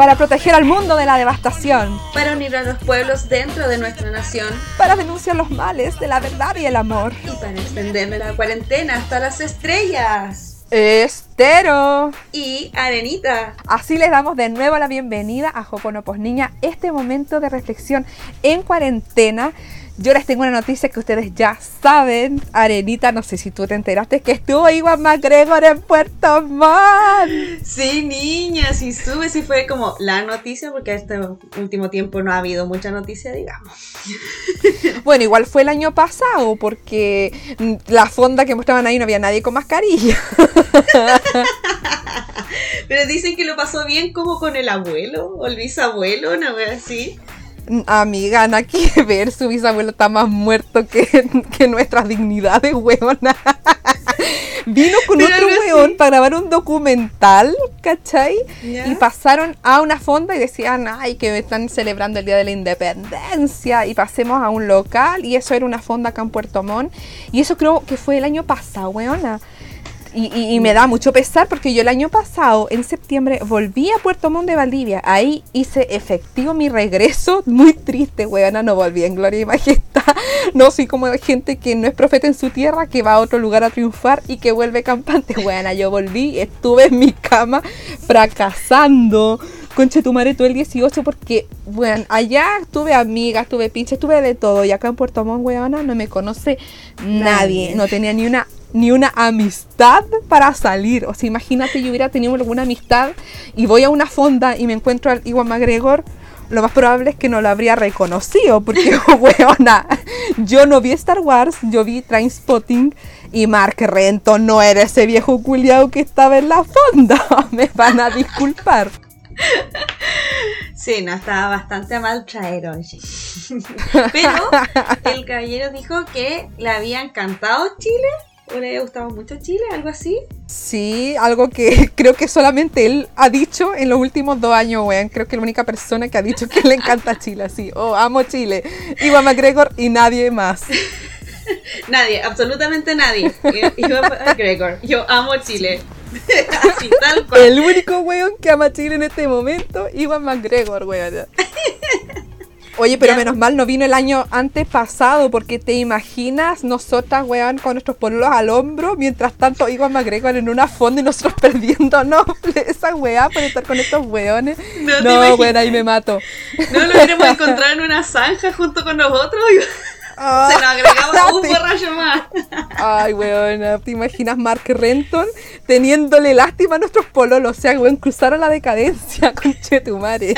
para proteger al mundo de la devastación, para unir a los pueblos dentro de nuestra nación, para denunciar los males de la verdad y el amor, y para extenderle la cuarentena hasta las estrellas. Estero. Y Arenita. Así les damos de nuevo la bienvenida a Joponopos Niña, este momento de reflexión en cuarentena yo les tengo una noticia que ustedes ya saben. Arenita, no sé si tú te enteraste que estuvo Iwan McGregor en Puerto Montt. Sí, niña, sí sube, sí fue como la noticia, porque este último tiempo no ha habido mucha noticia, digamos. Bueno, igual fue el año pasado, porque la fonda que mostraban ahí no había nadie con mascarilla. Pero dicen que lo pasó bien como con el abuelo o el bisabuelo, una vez así. Amiga, nada que ver, su bisabuelo está más muerto que, que nuestras dignidades, weona. Vino con otro weón para grabar un documental, ¿cachai? Y pasaron a una fonda y decían, ay, que están celebrando el Día de la Independencia. Y pasemos a un local y eso era una fonda acá en Puerto Montt. Y eso creo que fue el año pasado, weona. Y, me da mucho pesar porque yo el año pasado, en septiembre, volví a Puerto Montt de Valdivia. Ahí hice efectivo mi regreso. Muy triste, weona, no volví en gloria y majestad. No soy como gente que no es profeta en su tierra, que va a otro lugar a triunfar y que vuelve campante. Weona, yo volví, estuve en mi cama fracasando. Conche tu madre todo el 18 porque, bueno, allá tuve amigas, tuve pinches, tuve de todo. Y acá en Puerto Montt, weona, no me conoce nadie. No tenía ni una ni una amistad para salir. O sea, imagínate, yo hubiera tenido alguna amistad y voy a una fonda y me encuentro al Iwan McGregor, lo más probable es que no lo habría reconocido, porque, weona, yo no vi Star Wars, yo vi Trainspotting y Mark Renton no era ese viejo culiao que estaba en la fonda. me van a disculpar. Sí, no, estaba bastante mal traer hoy. Pero el caballero dijo que le había encantado Chile ¿O le ha gustado mucho Chile? ¿Algo así? Sí, algo que creo que solamente él ha dicho en los últimos dos años, weón. Creo que es la única persona que ha dicho que le encanta Chile, así. Oh, amo Chile. Iwan McGregor y nadie más. nadie, absolutamente nadie. Iwan McGregor, yo amo Chile. así, tal cual. El único weón que ama Chile en este momento, Iwan McGregor, weón. Oye, pero menos mal no vino el año antes pasado, porque te imaginas nosotras, weón, con nuestros polos al hombro, mientras tanto Iwan McGregor en una fonda y nosotros perdiéndonos esa weá por estar con estos weones. No, no weón, ahí me mato. No lo hubiéramos encontrado en una zanja junto con nosotros. Se nos agregaba un borracho más. Ay, weón, ¿te imaginas Mark Renton teniéndole lástima a nuestros pololos? O sea, weón, cruzaron la decadencia, con Chetumare.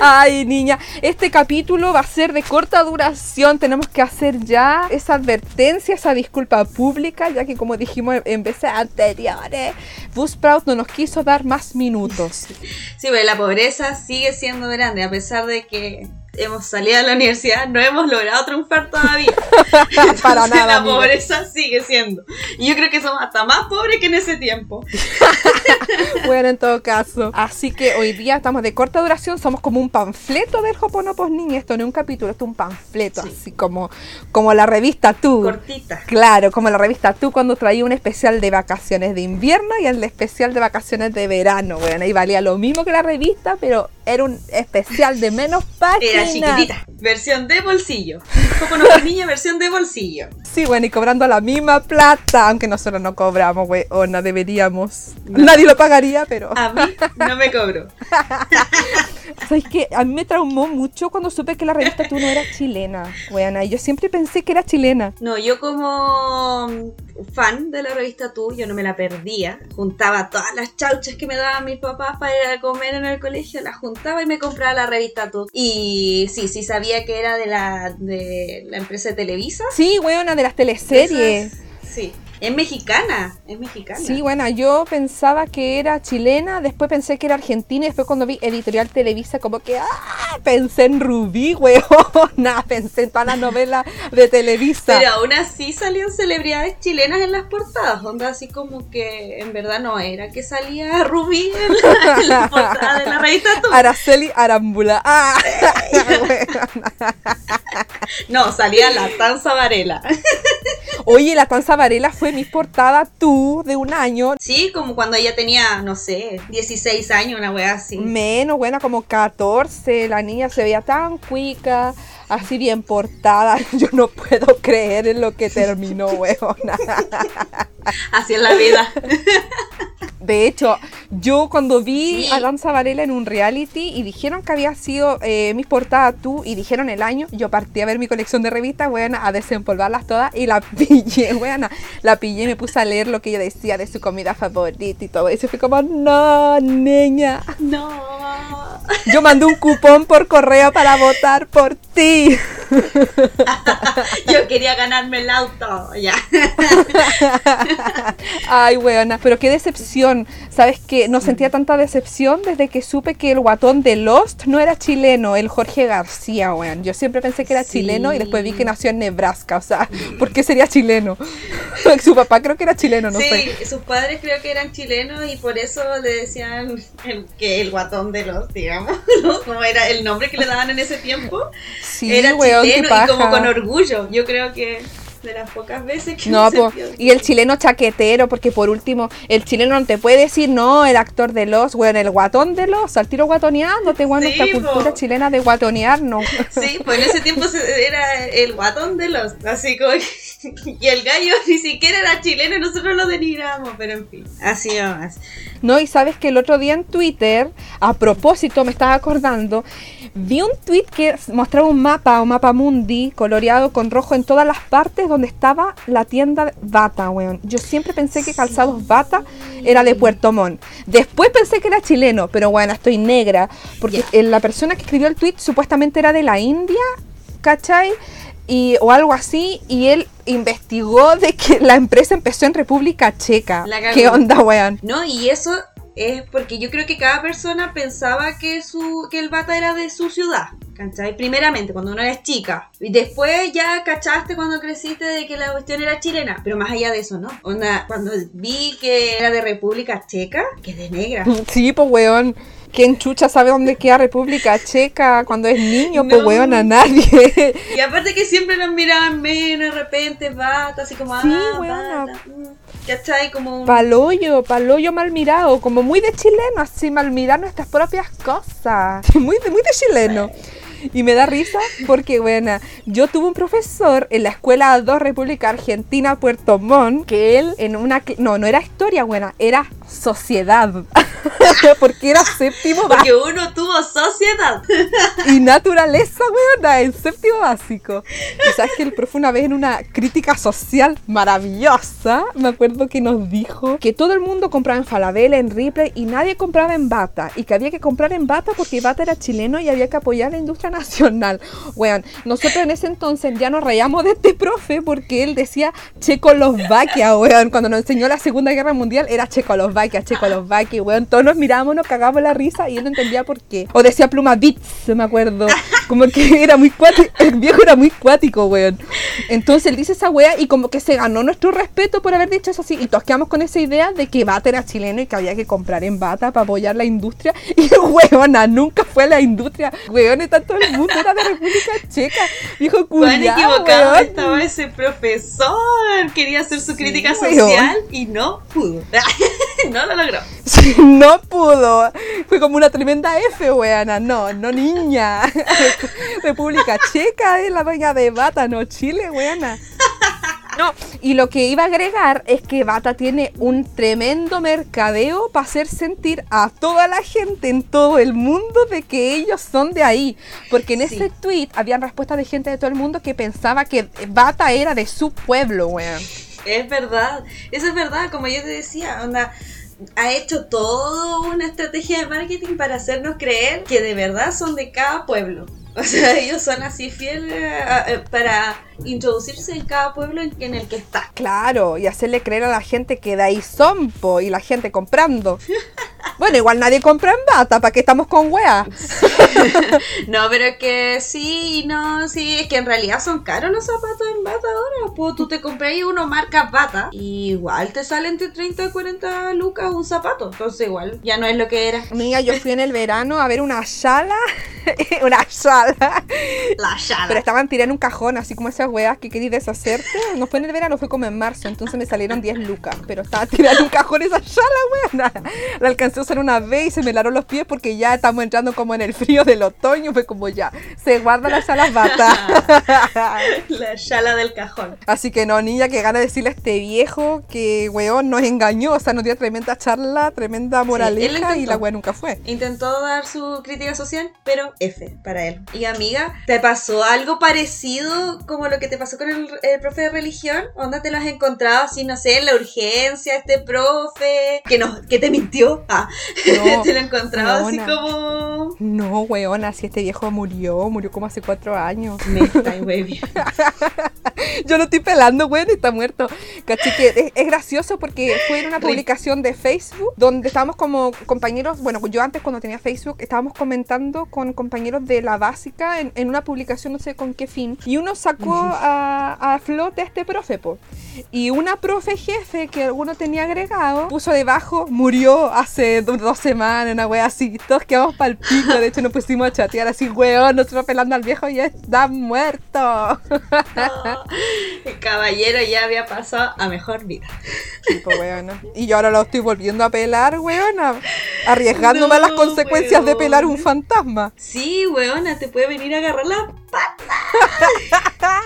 Ay, niña, este capítulo va a ser de corta duración. Tenemos que hacer ya esa advertencia, esa disculpa pública, ya que como dijimos en veces anteriores, Buzzsprout no nos quiso dar más minutos. Sí, pero la pobreza sigue siendo grande, a pesar de que hemos salido de la universidad, no hemos logrado triunfar todavía. Para nada. La pobreza sigue siendo. Y yo creo que somos hasta más pobres que en ese tiempo. bueno, en todo caso. Así que hoy día estamos de corta duración, somos como un panfleto del Hoponopos Niña. Esto no es un capítulo, esto es un panfleto, así como, como la revista Tú. Cortita. Claro, como la revista Tú cuando traía un especial de vacaciones de invierno y el especial de vacaciones de verano. Bueno, ahí valía lo mismo que la revista, pero era un especial de menos páginas chiquitita. Versión de bolsillo. Como no niña, versión de bolsillo. Sí, bueno, y cobrando la misma plata, aunque nosotros no cobramos, güey, o no deberíamos. Nadie lo pagaría, pero. A mí no me cobro. ¿Sabes qué? A mí me traumó mucho cuando supe que la revista Tú no era chilena, weana. Y yo siempre pensé que era chilena. No, yo como fan de la revista Tú, yo no me la perdía. Juntaba todas las chauchas que me daban mis papás para ir a comer en el colegio, las juntaba y me compraba la revista Tú. Y sí, sí sabía que era de la, de la empresa de Televisa. Sí, weona, de las teleseries. sí. Es mexicana, es mexicana. Sí, bueno, yo pensaba que era chilena, después pensé que era argentina y después cuando vi Editorial Televisa como que ¡ah! pensé en Rubí, nada pensé en todas las novelas de Televisa. Pero aún así salían celebridades chilenas en las portadas, onda así como que en verdad no era que salía Rubí en la, portada de la revista Araceli Arambula. ¡Ah! no, salía la Tanza Varela. Oye, la Tanza Varela fue mi portada tú de un año. Sí, como cuando ella tenía, no sé, 16 años, una wea así. Menos, buena, como 14. La niña se veía tan cuica, así bien portada. Yo no puedo creer en lo que terminó, weona. Así es la vida. De hecho, yo cuando vi Sí. a Danza Varela en un reality y dijeron que había sido eh, mi portada tú y dijeron el año, yo partí a ver mi colección de revistas, buena, a desempolvarlas todas y la pillé, buena. La pillé y me puse a leer lo que ella decía de su comida favorita y todo eso. Fui como, no, niña. No. Yo mandé un cupón por correo para votar por ti. Yo quería ganarme el auto, ya. Ay, weona, pero qué decepción. ¿Sabes qué? No sentía tanta decepción desde que supe que el guatón de Lost no era chileno, el Jorge García, weón. Yo siempre pensé que era Sí. chileno y después vi que nació en Nebraska. O sea, ¿por qué sería chileno? Su papá creo que era chileno, no sí, sé. sus padres creo que eran chilenos y por eso le decían el- que el guatón de los, digamos, ¿no? como era el nombre que le daban en ese tiempo, Sí, era weón, chileno y como con orgullo. Yo creo que de las pocas veces que No, po, y el chileno chaquetero, porque por último, el chileno no te puede decir, no, el actor de los, weón, el guatón de los, al tiro guatoneándote, weón, Sí, nuestra cultura chilena de guatonearnos. Sí, pues en ese tiempo era el guatón de los, así como y el gallo ni siquiera era chileno y nosotros lo denigramos, pero en fin, así nomás. No, y sabes que el otro día en Twitter, a propósito, me estaba acordando, vi un tweet que mostraba un mapa, un mapa mundi, coloreado con rojo en todas las partes donde estaba la tienda Bata, weón. Yo siempre pensé que Calzados Bata era de Puerto Montt. Después pensé que era chileno, pero bueno, estoy negra, porque la persona que escribió el tweet supuestamente era de la India, ¿cachai? Y, o algo así, y él investigó de que la empresa empezó en República Checa. ¿Qué onda, weón? No, y eso es porque yo creo que cada persona pensaba que su que el bata era de su ciudad, ¿cachai? Primeramente, cuando uno es chica. Y después ya cachaste cuando creciste de que la cuestión era chilena. Pero más allá de eso, ¿no? Onda, cuando vi que era de República Checa, que de negra. Sí, pues weón. ¿Quién chucha sabe dónde queda República Checa cuando es niño? Pues No. weón, a nadie. Y aparte que siempre nos miraban menos, de repente, bata, así como, Sí, ah, weona. bata. mm, ¿Cachai? Como un... Paloyo, paloyo mal mirado, como muy de chileno, así mal mirar nuestras propias cosas. Muy de, muy de chileno. Y me da risa porque, bueno, yo tuve un profesor en la Escuela 2 República Argentina, Puerto Montt, que él en una... No, no era historia buena, era sociedad. porque era séptimo Porque uno tuvo sociedad. y naturaleza, weona, en séptimo básico. Y sabes que el profe una vez en una crítica social maravillosa, me acuerdo que nos dijo que todo el mundo compraba en Falabella, en Ripley y nadie compraba en Bata. Y que había que comprar en Bata porque Bata era chileno y había que apoyar la industria nacional. Weón, nosotros en ese entonces ya nos reíamos de este profe porque él decía Checoslovaquia, weón. Cuando nos enseñó la Segunda Guerra Mundial era Checoslovaquia, Checoslovaquia, weón. Todos nos mirábamos, nos cagábamos la risa y él no entendía por qué. O decía pluma bits, me acuerdo. Como que era muy cuático, el viejo era muy cuático, weón. Entonces él dice esa wea y como que se ganó nuestro respeto por haber dicho eso así. Y todos quedamos con esa idea de que Bata era chileno y que había que comprar en Bata para apoyar la industria. Y weona, nunca fue la industria. Weón, está todo el mundo, era de República Checa. Dijo Cuán culiao, equivocado weón. estaba ese profesor. Quería hacer su crítica weón. social y no pudo. no lo logró. Sí, no pudo. Fue como una tremenda F, weana. No, no niña. República Checa es la dueña de Bata, no Chile, weana. No, y lo que iba a agregar es que Bata tiene un tremendo mercadeo para hacer sentir a toda la gente en todo el mundo de que ellos son de ahí. Porque en Sí. ese tweet habían respuestas de gente de todo el mundo que pensaba que Bata era de su pueblo, weón. Es verdad. Eso es verdad. Como yo te decía, onda. Ha hecho toda una estrategia de marketing para hacernos creer que de verdad son de cada pueblo. O sea, ellos son así fieles para introducirse en cada pueblo en, el que está. Claro, y hacerle creer a la gente que de ahí son, po, y la gente comprando. Bueno, igual nadie compra en bata, ¿para qué estamos con wea? No, pero es que sí, no, sí, es que en realidad son caros los zapatos en bata ahora. Pues tú te compras uno marca bata y igual te sale entre 30 y 40 lucas un zapato. Entonces igual ya no es lo que era. Amiga, yo fui en el verano a ver una sala una sala. La sala. Pero estaban tiradas en un cajón, así como esas weas que querías deshacerte. No fue en el verano, fue como en marzo, entonces me salieron 10 lucas. Pero estaba tirada en un cajón esa sala, wea. La alcancé a usar una vez y se me helaron los pies porque ya estamos entrando como en el frío del otoño. Fue como ya, se guarda la sala bata. La sala del cajón. Así que no, niña, que gana decirle a este viejo que weón nos engañó. O sea, nos dio tremenda charla, tremenda moraleja y intentó. la wea nunca fue. Intentó dar su crítica social, pero F para él. Y amiga, ¿te pasó algo parecido como lo que te pasó con el, el profe de religión? ¿Onda te lo has encontrado así, no sé, en la urgencia, este profe que, nos, que te mintió? Ah, No, te lo encontraba así como... No, weona, si este viejo murió, murió como hace cuatro años. Me está. Yo lo estoy pelando, weón, y está muerto. Caché que es, es gracioso porque fue en una publicación de Facebook donde estábamos como compañeros, bueno, yo antes cuando tenía Facebook estábamos comentando con compañeros de la básica en, en una publicación, no sé con qué fin, y uno sacó a, a flote a este profe, po. Y una profe jefe que alguno tenía agregado puso debajo, murió hace do- dos semanas, una wea así. Todos quedamos pal de hecho nos pusimos a chatear así, weón, nosotros pelando al viejo y ya está muerto. El caballero ya había pasado a mejor vida. Tipo, weona. Y yo ahora lo estoy volviendo a pelar, weona. Arriesgándome a las consecuencias de pelar un fantasma. Sí, weona, te puede venir a agarrar la pata.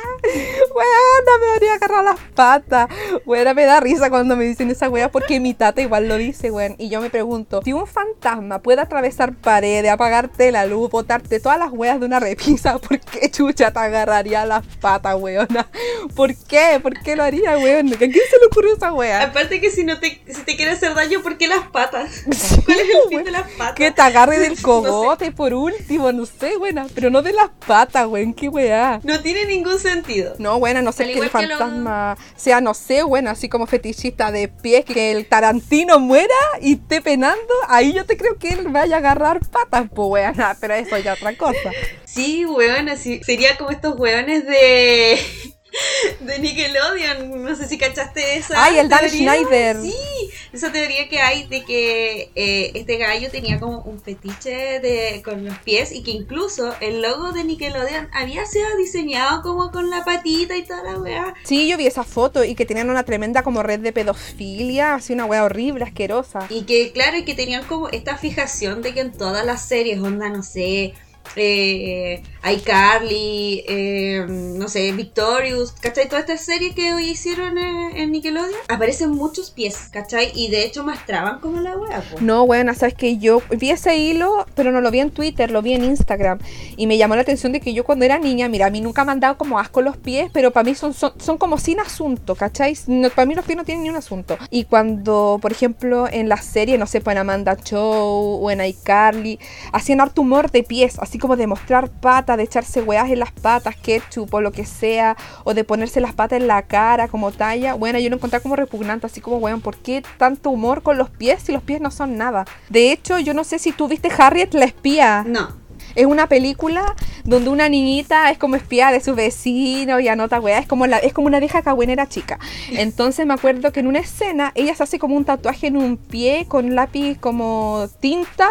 Weona, me debería agarrar las patas. Weona, me da risa cuando me dicen esa wea porque mi tata igual lo dice, weón. Y yo me pregunto, si un fantasma puede atravesar paredes, apagarte la luz, botarte todas las weas de una repisa, ¿por qué chucha te agarraría las patas, weona? ¿Por qué? ¿Por qué lo haría, weón? ¿A quién se le ocurrió esa wea? Aparte que si no te, si te quiere hacer daño, ¿por qué las patas? ¿Cuál es el fin de las patas? Que te agarre del No sé. cogote por último, no sé, buena, pero no de las patas, weón, qué weá. No tiene ningún sentido. No, buena, no sé Al que el que lo- fantasma sea, no sé, bueno, así como fetichista de pies, que el Tarantino muera y esté penando, ahí yo te creo que él vaya a agarrar patas, pues weona, pero eso ya otra cosa. Sí, weón, así sería como estos weones de de Nickelodeon. No sé si cachaste esa. Ay, el Dan. Schneider. Sí, esa teoría que hay de que eh, este gallo tenía como un fetiche de, con los pies y que incluso el logo de Nickelodeon había sido diseñado como con la patita y toda la weá. Sí, yo vi esa foto y que tenían una tremenda como red de pedofilia, así una wea horrible, asquerosa. Y que, claro, y que tenían como esta fijación de que en todas las series, onda, no sé, eh, iCarly, eh, no sé, Victorious, ¿cachai? Todas estas series que hoy hicieron en, en Nickelodeon, aparecen muchos pies, ¿cachai? Y de hecho mostraban como la wea, po. No, bueno, sabes que yo vi ese hilo, pero no lo vi en Twitter, lo vi en Instagram. Y me llamó la atención de que yo cuando era niña, mira, a mí nunca me han dado como asco los pies, pero para mí son, son, son como sin asunto, ¿cachai? No, para mí los pies no tienen ni un asunto. Y cuando, por ejemplo, en la serie, no sé, pues en Amanda Show o en iCarly, hacían harto humor de pies, así como de mostrar patas, de echarse weas en las patas, ketchup o lo que sea, o de ponerse las patas en la cara como talla. Bueno, yo lo encontré como repugnante, así como, weón, ¿por qué tanto humor con los pies si los pies no son nada? De hecho, yo no sé si tú viste Harriet la espía. No. Es una película donde una niñita es como espía de su vecino y anota weá. Es como, la, es como una vieja cagüenera chica. Entonces me acuerdo que en una escena ella se hace como un tatuaje en un pie con lápiz como tinta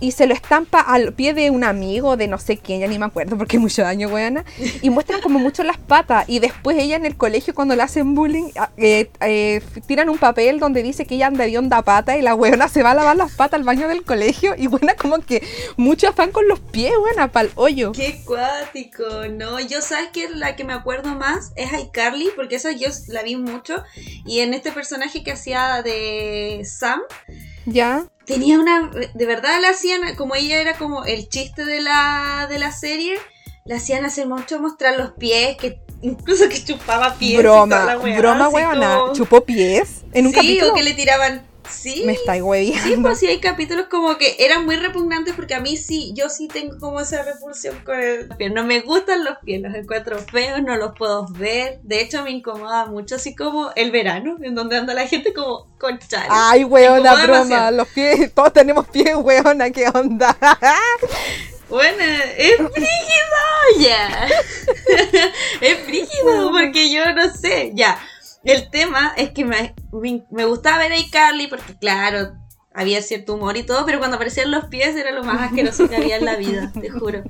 y se lo estampa al pie de un amigo, de no sé quién, ya ni me acuerdo porque mucho daño, weana. Y muestran como mucho las patas. Y después ella en el colegio cuando le hacen bullying, ah, eh, eh, tiran un papel donde dice que ella anda de onda pata y la weona se va a lavar las patas al baño del colegio. Y buena como que mucho afán con los pies, buena, pa'l hoyo. Qué cuático, no, yo sabes que la que me acuerdo más es iCarly, porque esa yo la vi mucho, y en este personaje que hacía de Sam, ¿Ya? tenía una, de verdad la hacían, como ella era como el chiste de la, de la serie, la hacían hacer mucho mostrar los pies, que incluso que chupaba pies. y toda broma, la weá, broma, weona. como- ¿Chupó pies? En un sí, capítulo. o que le tiraban, sí. Me estáis hueviando. Sí, pues sí, hay capítulos como que eran muy repugnantes porque a mí sí, yo sí tengo como esa repulsión con el pie. No me gustan los pies, los encuentro feos, no los puedo ver. De hecho, me incomoda mucho, así como el verano, en donde anda la gente como con chales. Ay, weona, broma. demasiado. Los pies, todos tenemos pies, weona, ¿qué onda? Bueno, es frígido, ya. es frígido porque yo no sé, ya. El tema es que me, me, me gustaba ver a iCarly porque, claro, había cierto humor y todo, pero cuando aparecían los pies era lo más asqueroso que había en la vida, te juro.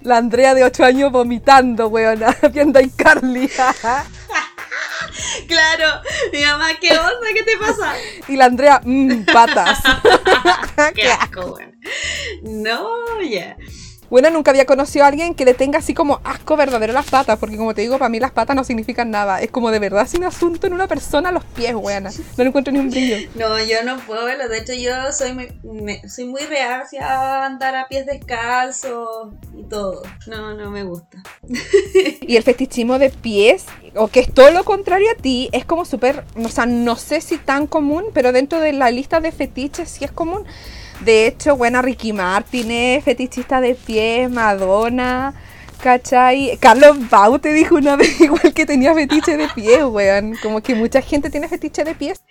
La Andrea de 8 años vomitando, weona, viendo a Carly. claro, mi mamá, ¿qué onda? ¿Qué te pasa? Y la Andrea, mmm, patas. Qué asco, weón. No, ya. Bueno, nunca había conocido a alguien que le tenga así como asco verdadero las patas, porque como te digo, para mí las patas no significan nada. Es como de verdad sin asunto en una persona los pies, buena. No le encuentro ni un brillo. No, yo no puedo verlo. De hecho, yo soy muy, me, soy muy reacia a andar a pies descalzos y todo. No, no me gusta. y el fetichismo de pies, o que es todo lo contrario a ti, es como súper, o sea, no sé si tan común, pero dentro de la lista de fetiches sí es común de hecho, buena Ricky Martin fetichista de pies, Madonna, ¿Cachai? Carlos Bau te dijo una vez igual que tenía fetiche de pies, weón. Como que mucha gente tiene fetiche de pies.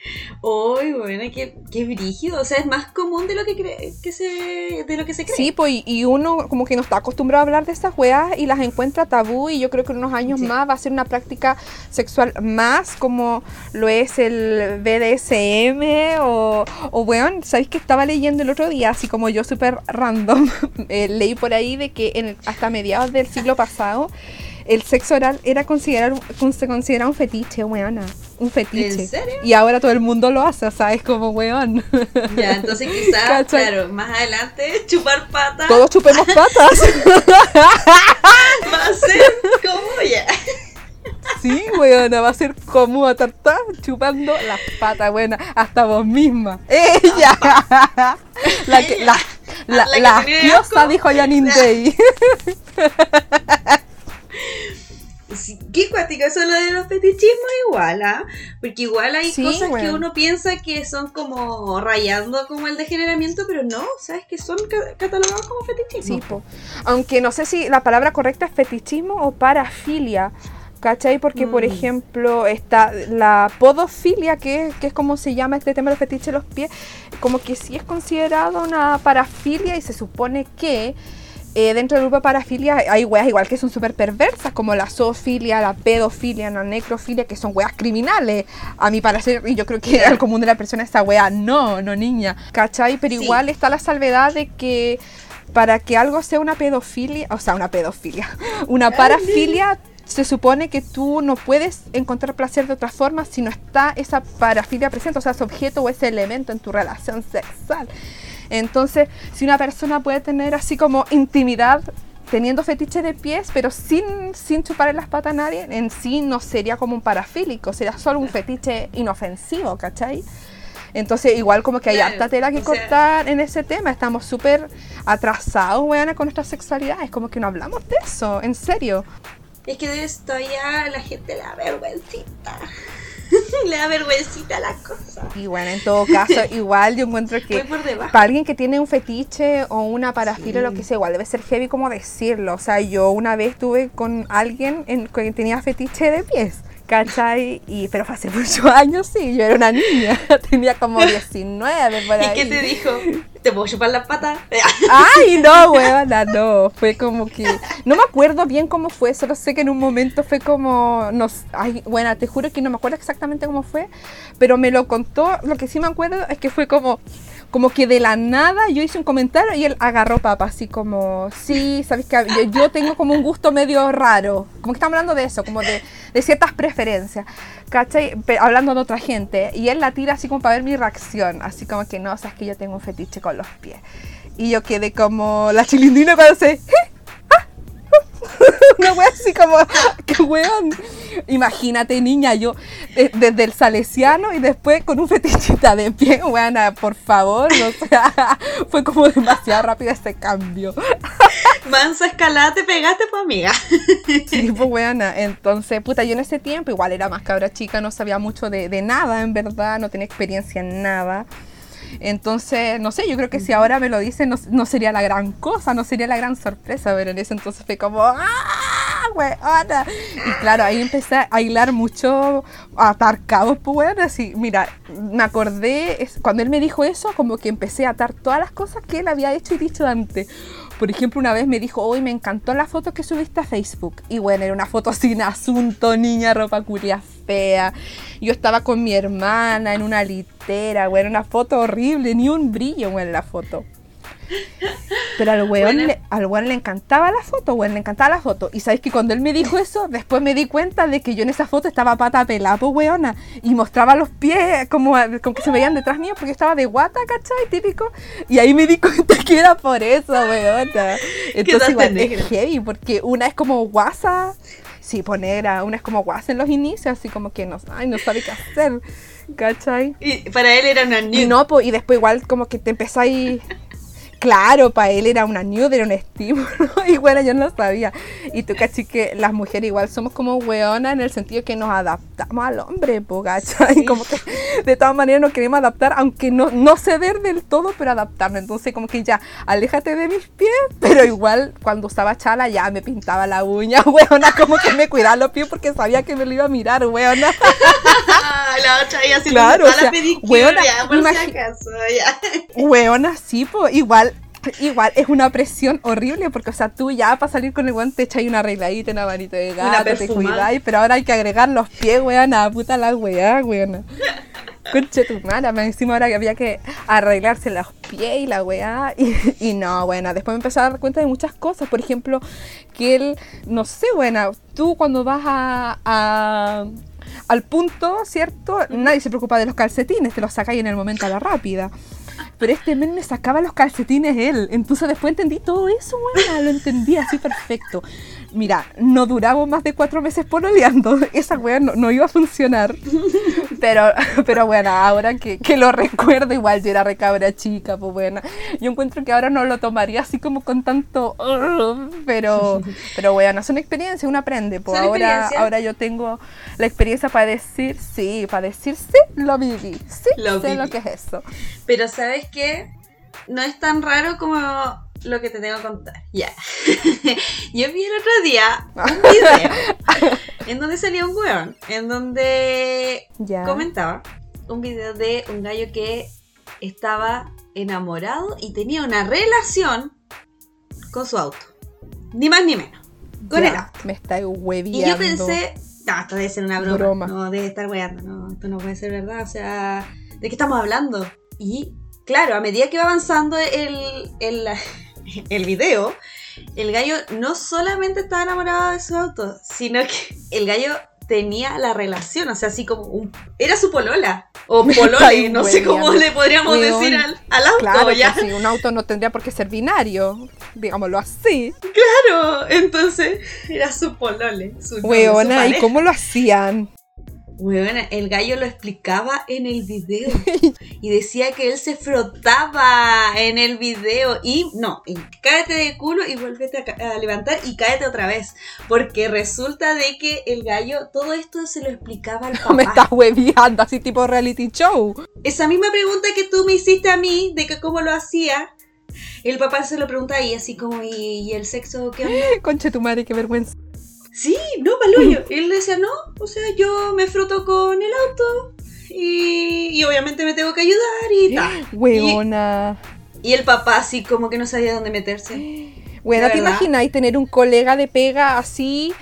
Uy, bueno, qué, qué brígido. O sea, es más común de lo que, cree, que se, de lo que se cree. Sí, pues, y uno como que no está acostumbrado a hablar de esas weas y las encuentra tabú. Y yo creo que en unos años más va a ser una práctica sexual más como lo es el BDSM o, o weón, ¿sabéis que estaba leyendo el otro día? Así como yo súper random. Eh, leí por ahí de que en, hasta mediados del siglo pasado, el sexo oral era considerado, se considera un fetiche, weona. Un fetiche. ¿En serio? Y ahora todo el mundo lo hace, o sea, es como weón. Ya, entonces quizás, claro, más adelante, chupar patas. Todos chupemos patas. Va a ser como ya. Sí, weona, va a ser como a tartar chupando las patas, buena, hasta vos misma. ¡Ella! La que, la, la, la, la asquiosa, dijo Janine Day. qué cuático eso lo de los fetichismos igual, ¿ah? Porque igual hay cosas que uno piensa que son como rayando como el degeneramiento, pero no, ¿sabes? Que son catalogados como fetichismo. Sí, po. aunque no sé si la palabra correcta es fetichismo o parafilia. ¿Cachai? Porque, por mm. ejemplo, está la podofilia, que, que, es como se llama este tema de los fetiches de los pies, como que sí es considerado una parafilia y se supone que eh, dentro del grupo de parafilia hay weas igual que son súper perversas, como la zoofilia, la pedofilia, la necrofilia, que son weas criminales, a mi parecer, y yo creo que al común de la persona esa wea no, no niña, ¿cachai? Pero igual está la salvedad de que para que algo sea una pedofilia, o sea, una pedofilia, una parafilia se supone que tú no puedes encontrar placer de otra forma si no está esa parafilia presente, o sea, ese objeto o ese elemento en tu relación sexual. Entonces, si una persona puede tener así como intimidad teniendo fetiche de pies, pero sin, sin chupar en las patas a nadie, en sí no sería como un parafílico, sería solo un fetiche inofensivo, ¿cachai? Entonces, igual como que hay harta tela que cortar en ese tema. Estamos súper atrasados, weana, con nuestra sexualidad. Es como que no hablamos de eso, en serio. Es que de esto ya la gente le da vergüencita. le da vergüencita la cosa. Y bueno, en todo caso, igual yo encuentro que para alguien que tiene un fetiche o una parafilia o lo que sea, igual debe ser heavy como decirlo. O sea, yo una vez estuve con alguien en, que tenía fetiche de pies. ¿Cachai? Y, pero fue hace muchos años, sí, yo era una niña, tenía como 19 por ahí. ¿Y qué te dijo? ¿Te puedo chupar las patas? Ay, no, weona, no. Fue como que. No me acuerdo bien cómo fue, solo sé que en un momento fue como. Nos, ay, bueno, te juro que no me acuerdo exactamente cómo fue, pero me lo contó. Lo que sí me acuerdo es que fue como como que de la nada yo hice un comentario y él agarró papa, así como, sí, sabes que yo, tengo como un gusto medio raro, como que estamos hablando de eso, como de, de ciertas preferencias, ¿cachai? hablando de otra gente, y él la tira así como para ver mi reacción, así como que no, sabes que yo tengo un fetiche con los pies. Y yo quedé como la chilindrina cuando se... Una wea así como, qué weón. Imagínate, niña, yo desde el salesiano y después con un fetichita de pie, weona, por favor. O sea, fue como demasiado rápido este cambio. Mansa escalada te pegaste, pues amiga. Sí, pues weona. Entonces, puta, yo en ese tiempo igual era más cabra chica, no sabía mucho de, de nada, en verdad, no tenía experiencia en nada. Entonces, no sé, yo creo que si ahora me lo dicen no, sería la gran cosa, no sería la gran sorpresa, pero en ese entonces fue como, ¡ah! Weona! Y claro, ahí empecé a hilar mucho, a atar cabos, pues bueno, así, mira, me acordé, cuando él me dijo eso, como que empecé a atar todas las cosas que él había hecho y dicho antes. Por ejemplo, una vez me dijo, hoy me encantó la foto que subiste a Facebook. Y bueno, era una foto sin asunto, niña, ropa curia fea. Yo estaba con mi hermana en una litera, bueno, una foto horrible, ni un brillo, bueno, en la foto. Pero al weón, le, al weón le encantaba la foto, weón, le encantaba la foto. Y sabes que cuando él me dijo eso, después me di cuenta de que yo en esa foto estaba pata pelada, pues weona. Y mostraba los pies como, como que se veían detrás mío porque yo estaba de guata, ¿cachai? Típico. Y ahí me di cuenta que era por eso, weona. Entonces igual es heavy, porque una es como guasa. Sí, ponera, una es como guasa en los inicios, así como que no, ay, no sabe qué hacer, ¿cachai? Y para él era una Y nude. no, po, y después igual como que te empezáis... Claro, para él era una nude, era un estímulo. Y bueno, yo no lo sabía. Y tú, cachi, que las mujeres igual somos como weonas en el sentido que nos adaptamos al hombre, po, ¿cachai? Como que de todas maneras nos queremos adaptar, aunque no, no ceder del todo, pero adaptarnos. Entonces, como que ya, aléjate de mis pies, pero igual cuando usaba chala ya me pintaba la uña, weona, como que me cuidaba los pies porque sabía que me lo iba a mirar, weona. La otra haciendo Claro, o sea, la pedicure, weona, ya, por si acaso, ya. Weona, sí, po, igual. Igual es una presión horrible porque, o sea, tú ya para salir con el guante te echáis una arregladita, una manito de gato, te cuidáis, pero ahora hay que agregar los pies, weona, puta la weá, weona. Conche tu madre, me encima ahora que había que arreglarse los pies y la weá. Y, y no, buena, después me empecé a dar cuenta de muchas cosas. Por ejemplo, que él, no sé, buena, tú cuando vas a, a- al punto, ¿cierto? Nadie se preocupa de los calcetines, te los sacáis en el momento a la rápida. Pero este men me sacaba los calcetines él. Entonces después entendí todo eso, weona, lo entendí así perfecto. Mira, no duramos más de cuatro meses pololeando. Esa weá no, no iba a funcionar. Pero, pero bueno, ahora que, que lo recuerdo, igual yo era recabra chica, pues bueno. Yo encuentro que ahora no lo tomaría así como con tanto. Pero, pero bueno, son experiencias, uno aprende. Pues ahora, ahora yo tengo la experiencia para decir sí, para decir sí, lo viví. Sí, Lo sé viví. lo que es eso. Pero ¿sabes qué? No es tan raro como lo que te tengo que contar. Ya. Yo vi el otro día un video en donde salía un weón, en donde Ya. comentaba un video de un gallo que estaba enamorado y tenía una relación con su auto. Ni más ni menos. Con Ya, el auto. Me está hueviando. Y yo pensé, no, esto debe ser una broma. Broma. No, debe estar weando. No, esto no puede ser verdad. O sea, ¿de qué estamos hablando? Y claro, a medida que va avanzando el, el, el video, el gallo no solamente estaba enamorado de su auto, sino que el gallo tenía la relación, o sea, así como un... Era su polola, o polole, no sé cómo le podríamos decir al, al auto, Claro, ya. pues sí, un auto no tendría por qué ser binario, digámoslo así. Claro, entonces era su polole, su novio, su Weona, ¿y cómo lo hacían? Weona, el gallo lo explicaba en el video y decía que él se frotaba en el video y no, y cáete de culo y vuélvete a, levantar y cáete otra vez, porque resulta de que el gallo todo esto se lo explicaba al Me papá. estás hueviando, así tipo reality show. Esa misma pregunta que tú me hiciste a mí de que cómo lo hacía, el papá se lo pregunta ahí así como ¿y, y el sexo qué onda? Conche tu madre, qué vergüenza. Sí, no, palullo. Él decía, no, o sea, yo me froto con el auto y, y obviamente me tengo que ayudar y tal. Weona. Y el papá así como que no sabía dónde meterse. ¿De ¿te imagináis tener un colega de pega así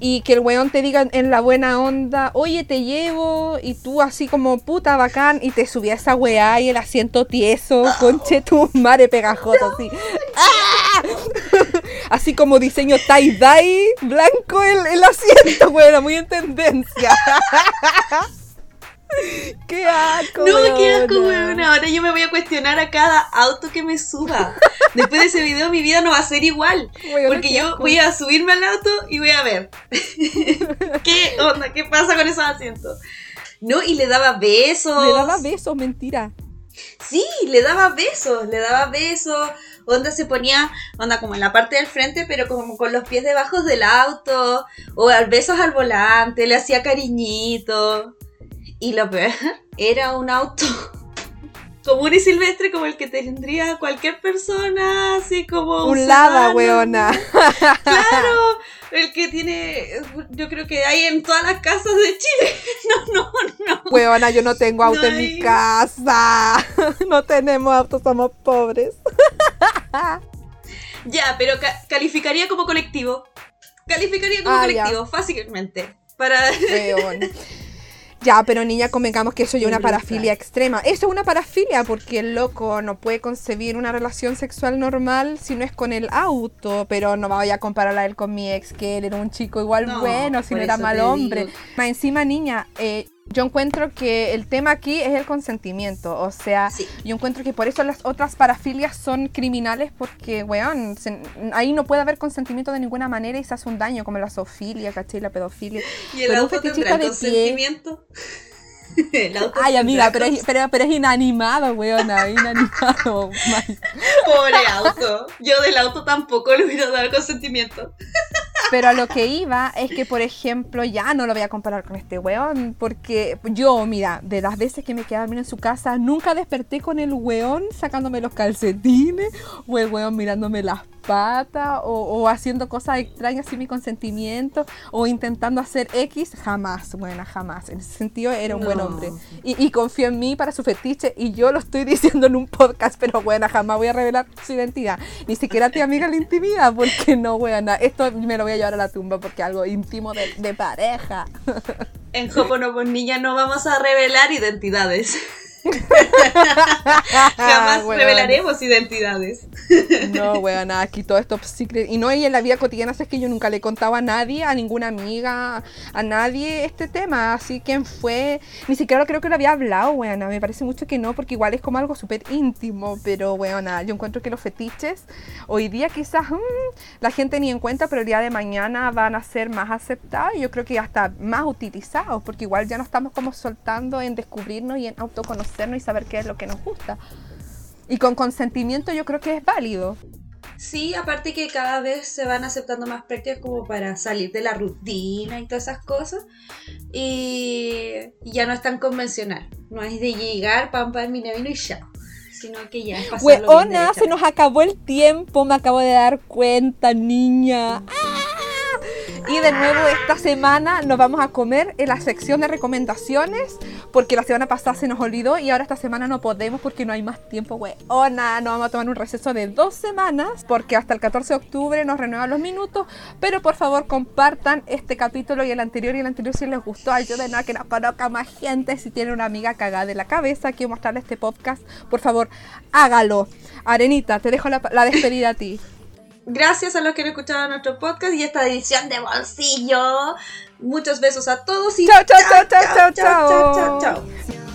y que el weón te diga en la buena onda, oye, te llevo, y tú así como puta bacán, y te subía esa weá y el asiento tieso, conche tu madre pegajoso, así. ¡Ah! Así como diseño tie-dye, blanco el, el asiento, weona, muy en tendencia. ¡Qué asco! No, qué asco, weón. Ahora yo me voy a cuestionar a cada auto que me suba. Después de ese video mi vida no va a ser igual. Weona, Porque yo asco. voy a subirme al auto y voy a ver. ¿Qué onda? ¿Qué pasa con esos asientos? No, y le daba besos. Le daba besos, mentira. Sí, le daba besos, le daba besos. Onda se ponía, onda como en la parte del frente, pero como con los pies debajo del auto. O besos al volante, le hacía cariñito. Y lo peor, era un auto común y silvestre como el que tendría cualquier persona, así como Un lada, weona. Claro, el que tiene, yo creo que hay en todas las casas de Chile. No, no, no. Weona, yo no tengo auto No en mi casa. No tenemos auto, somos pobres. Ya, pero calificaría como colectivo. Calificaría como ah, colectivo, fácilmente. Para. Ya, pero niña, convengamos que eso ya es una parafilia extrema. Eso es una parafilia porque el loco no puede concebir una relación sexual normal si no es con el auto. Pero no voy a compararla él con mi ex, que él era un chico igual bueno, si no era mal hombre. Más encima, niña, eh, yo encuentro que el tema aquí es el consentimiento. O sea, yo encuentro que por eso las otras parafilias son criminales porque, weón, ahí no puede haber consentimiento de ninguna manera y se hace un daño, como la zoofilia, ¿cachai? La pedofilia. ¿Y el auto tendrá consentimiento? Ay, amiga, pero es, pero, pero es inanimado, weona, inanimado. Pobre auto. Yo del auto tampoco le hubiera dado consentimiento. Pero a lo que iba es que, por ejemplo, ya no lo voy a comparar con este weón, porque yo, mira, de las veces que me quedé en su casa, nunca desperté con el weón sacándome los calcetines o el weón mirándome las pata o, haciendo cosas extrañas sin mi consentimiento o intentando hacer X, jamás, buena, jamás. En ese sentido era un buen hombre. Y, y, confío en mí para su fetiche y yo lo estoy diciendo en un podcast, pero buena, jamás voy a revelar su identidad. Ni siquiera a ti amiga la intimidad, porque no, buena. Esto me lo voy a llevar a la tumba porque algo íntimo de, de pareja. En Jopono con Niña no vamos a revelar identidades. Jamás revelaremos identidades. no, weón, aquí todo esto secret. Y no, y en la vida cotidiana es que yo nunca le contaba a nadie, a ninguna amiga, a nadie este tema. Así quién fue, ni siquiera creo que lo había hablado, weón. Me parece mucho que no, porque igual es como algo súper íntimo. Pero, weón, yo encuentro que los fetiches hoy día quizás mm, la gente ni en cuenta, pero el día de mañana van a ser más aceptados y yo creo que hasta más utilizados, porque igual ya no estamos como soltando en descubrirnos y en y saber qué es lo que nos gusta. Y con consentimiento yo creo que es válido. Sí, aparte que cada vez se van aceptando más prácticas como para salir de la rutina y todas esas cosas. Y, ya no es tan convencional. No es de llegar, pam, pam, vino y ya. Sino que ya es Weona, se nos acabó el tiempo, me acabo de dar cuenta, niña. Y de nuevo esta semana nos vamos a comer en la sección de recomendaciones, porque la semana pasada se nos olvidó y ahora esta semana no podemos porque no hay más tiempo, nada, nos vamos a tomar un receso de dos semanas, porque hasta el 14 de octubre nos renuevan los minutos. Pero por favor compartan este capítulo y el anterior y el anterior si les gustó. Ayúdenos a que nos conozca más gente. Si tienen una amiga cagada de la cabeza, quiero mostrarle este podcast, por favor, hágalo. Arenita, te dejo la, la despedida a ti. Gracias a los que han escuchado nuestro podcast y esta edición de bolsillo. Muchos besos a todos y chao, chao, chao, chao, chao, chao, chao. chao. cuando